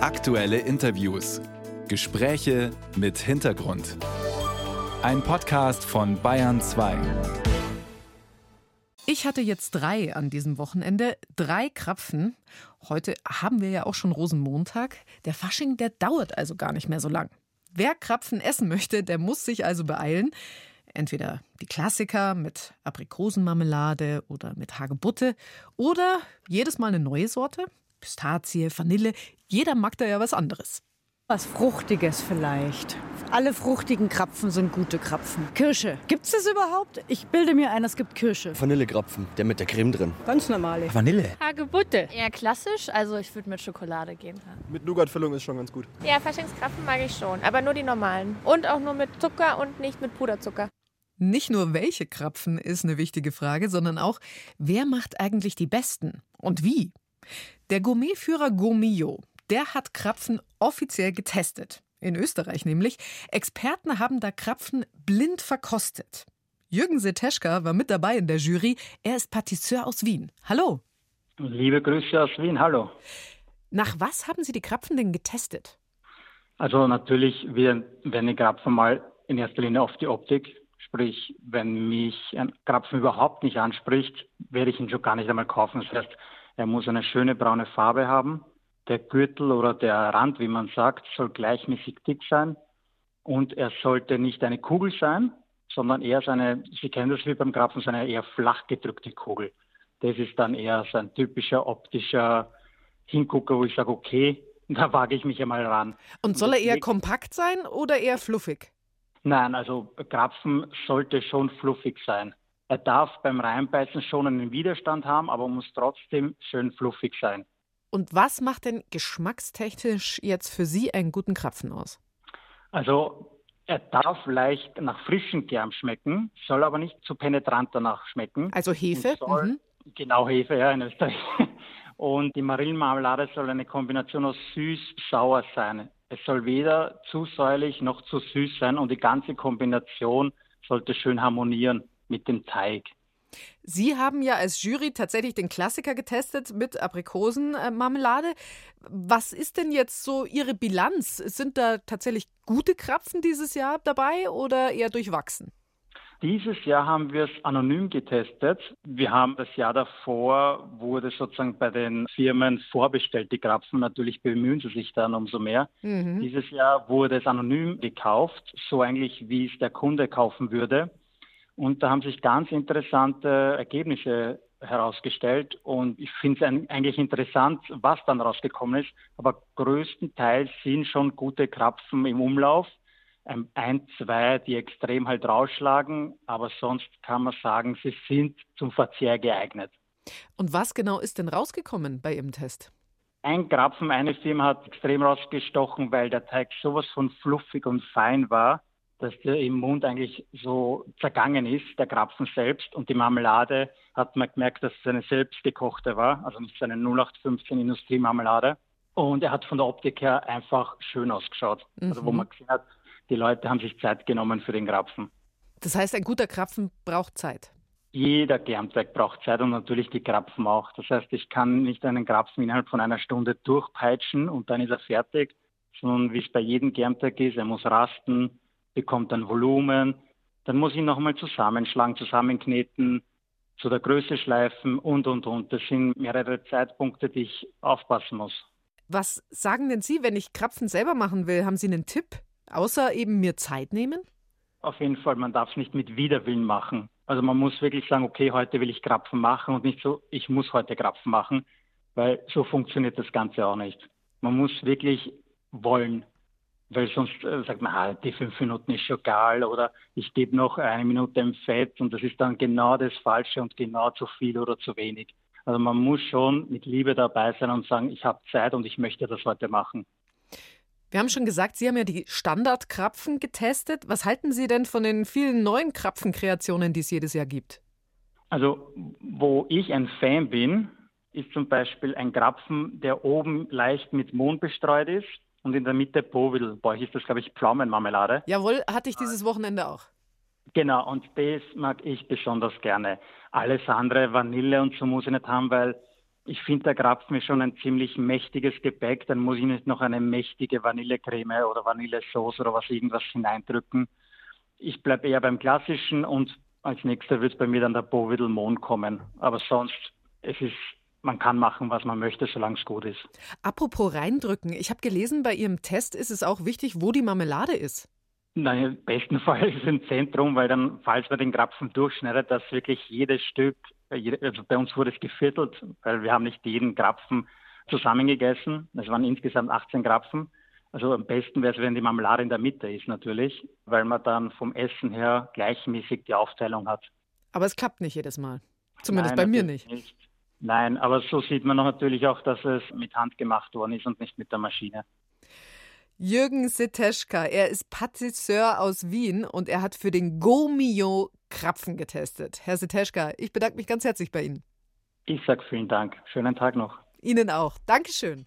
Aktuelle Interviews. Gespräche mit Hintergrund. Ein Podcast von Bayern 2. Ich hatte jetzt drei an diesem Wochenende, drei Krapfen. Heute haben wir ja auch schon Rosenmontag. Der Fasching, der dauert also gar nicht mehr so lang. Wer Krapfen essen möchte, der muss sich also beeilen. Entweder die Klassiker mit Aprikosenmarmelade oder mit Hagebutte oder jedes Mal eine neue Sorte. Pistazie, Vanille. Jeder mag da ja was anderes. Was Fruchtiges vielleicht. Alle fruchtigen Krapfen sind gute Krapfen. Kirsche. Gibt's das überhaupt? Ich bilde mir ein, es gibt Kirsche. Vanillekrapfen, der mit der Creme drin. Ganz normale. Vanille. Hagebutte. Eher klassisch, also ich würde mit Schokolade gehen. Mit Nougatfüllung ist schon ganz gut. Ja, Faschingskrapfen mag ich schon, aber nur die normalen. Und auch nur mit Zucker und nicht mit Puderzucker. Nicht nur welche Krapfen ist eine wichtige Frage, sondern auch, wer macht eigentlich die besten und wie? Der Gourmetführer Gourmillot, der hat Krapfen offiziell getestet. In Österreich nämlich. Experten haben da Krapfen blind verkostet. Jürgen Seteschka war mit dabei in der Jury. Er ist Patisseur aus Wien. Hallo. Liebe Grüße aus Wien, hallo. Nach was haben Sie die Krapfen denn getestet? Also natürlich werden die Krapfen mal in erster Linie auf die Optik. Sprich, wenn mich ein Krapfen überhaupt nicht anspricht, werde ich ihn schon gar nicht einmal kaufen. Das heißt, er muss eine schöne braune Farbe haben. Der Gürtel oder der Rand, wie man sagt, soll gleichmäßig dick sein. Und er sollte nicht eine Kugel sein, sondern eher so eine, Sie kennen das wie beim Krapfen, so eine eher flach gedrückte Kugel. Das ist dann eher so ein typischer optischer Hingucker, wo ich sage, okay, da wage ich mich einmal ran. Und soll er eher kompakt sein oder eher fluffig? Nein, also Krapfen sollte schon fluffig sein. Er darf beim Reinbeißen schon einen Widerstand haben, aber muss trotzdem schön fluffig sein. Und was macht denn geschmackstechnisch jetzt für Sie einen guten Krapfen aus? Also er darf leicht nach frischem Germ schmecken, soll aber nicht zu penetrant danach schmecken. Also Hefe? Soll, mhm. Genau, Hefe, ja, in Österreich. Und die Marillenmarmelade soll eine Kombination aus süß-sauer sein. Es soll weder zu säuerlich noch zu süß sein und die ganze Kombination sollte schön harmonieren mit dem Teig. Sie haben ja als Jury tatsächlich den Klassiker getestet mit Aprikosenmarmelade. Was ist denn jetzt so Ihre Bilanz? Sind da tatsächlich gute Krapfen dieses Jahr dabei oder eher durchwachsen? Dieses Jahr haben wir es anonym getestet. Wir haben das Jahr davor, wurde sozusagen bei den Firmen vorbestellt, die Krapfen. Natürlich bemühen sie sich dann umso mehr. Mhm. Dieses Jahr wurde es anonym gekauft, so eigentlich wie es der Kunde kaufen würde. Und da haben sich ganz interessante Ergebnisse herausgestellt. Und ich finde es eigentlich interessant, was dann rausgekommen ist. Aber größtenteils sind schon gute Krapfen im Umlauf ein, zwei, die extrem halt rausschlagen, aber sonst kann man sagen, sie sind zum Verzehr geeignet. Und was genau ist denn rausgekommen bei Ihrem Test? Ein Krapfen, eine Firma hat extrem rausgestochen, weil der Teig sowas von fluffig und fein war, dass der im Mund eigentlich so zergangen ist, der Krapfen selbst. Und die Marmelade hat man gemerkt, dass es eine selbstgekochte war, also nicht so eine 0815 Industriemarmelade. Und er hat von der Optik her einfach schön ausgeschaut. Mhm. Also wo mhm. man gesehen hat, die Leute haben sich Zeit genommen für den Krapfen. Das heißt, ein guter Krapfen braucht Zeit. Jeder Germteig braucht Zeit und natürlich die Krapfen auch. Das heißt, ich kann nicht einen Krapfen innerhalb von einer Stunde durchpeitschen und dann ist er fertig, sondern wie es bei jedem Germteig ist, er muss rasten, bekommt dann Volumen, dann muss ich nochmal zusammenschlagen, zusammenkneten, zu der Größe schleifen und, und, und. Das sind mehrere Zeitpunkte, die ich aufpassen muss. Was sagen denn Sie, wenn ich Krapfen selber machen will? Haben Sie einen Tipp? Außer eben mir Zeit nehmen? Auf jeden Fall, man darf es nicht mit Widerwillen machen. Also man muss wirklich sagen, okay, heute will ich Krapfen machen und nicht so, ich muss heute Krapfen machen, weil so funktioniert das Ganze auch nicht. Man muss wirklich wollen, weil sonst äh, sagt man, ah, die fünf Minuten ist schon egal oder ich gebe noch eine Minute im Fett und das ist dann genau das Falsche und genau zu viel oder zu wenig. Also man muss schon mit Liebe dabei sein und sagen, ich habe Zeit und ich möchte das heute machen. Wir haben schon gesagt, Sie haben ja die Standardkrapfen getestet. Was halten Sie denn von den vielen neuen Krapfenkreationen, die es jedes Jahr gibt? Also, wo ich ein Fan bin, ist zum Beispiel ein Krapfen, der oben leicht mit Mohn bestreut ist und in der Mitte Powidl. Bei euch ist das, glaube ich, Pflaumenmarmelade. Jawohl, hatte ich dieses Wochenende auch. Genau, und das mag ich besonders gerne. Alles andere, Vanille und so muss ich nicht haben, weil Ich finde, der Krapfen ist schon ein ziemlich mächtiges Gebäck. Dann muss ich nicht noch eine mächtige Vanillecreme oder Vanillesauce oder was irgendwas hineindrücken. Ich bleibe eher beim Klassischen und als nächster wird bei mir dann der Bovidel Mohn kommen. Aber sonst, es ist man kann machen, was man möchte, solange es gut ist. Apropos reindrücken, ich habe gelesen, bei Ihrem Test ist es auch wichtig, wo die Marmelade ist. Nein, im besten Fall ist es im Zentrum, weil dann, falls man den Krapfen durchschneidet, dass wirklich jedes Stück, äh, also bei uns wurde es geviertelt, weil wir haben nicht jeden Krapfen zusammengegessen. Es waren insgesamt 18 Krapfen. Also am besten wäre es, wenn die Marmelade in der Mitte ist natürlich, weil man dann vom Essen her gleichmäßig die Aufteilung hat. Aber es klappt nicht jedes Mal. Zumindest Nein, bei mir nicht. nicht. Nein, aber so sieht man natürlich auch, dass es mit Hand gemacht worden ist und nicht mit der Maschine. Jürgen Siteschka, er ist Patisseur aus Wien und er hat für den Gomio Krapfen getestet. Herr Siteschka, ich bedanke mich ganz herzlich bei Ihnen. Ich sage vielen Dank. Schönen Tag noch. Ihnen auch. Dankeschön.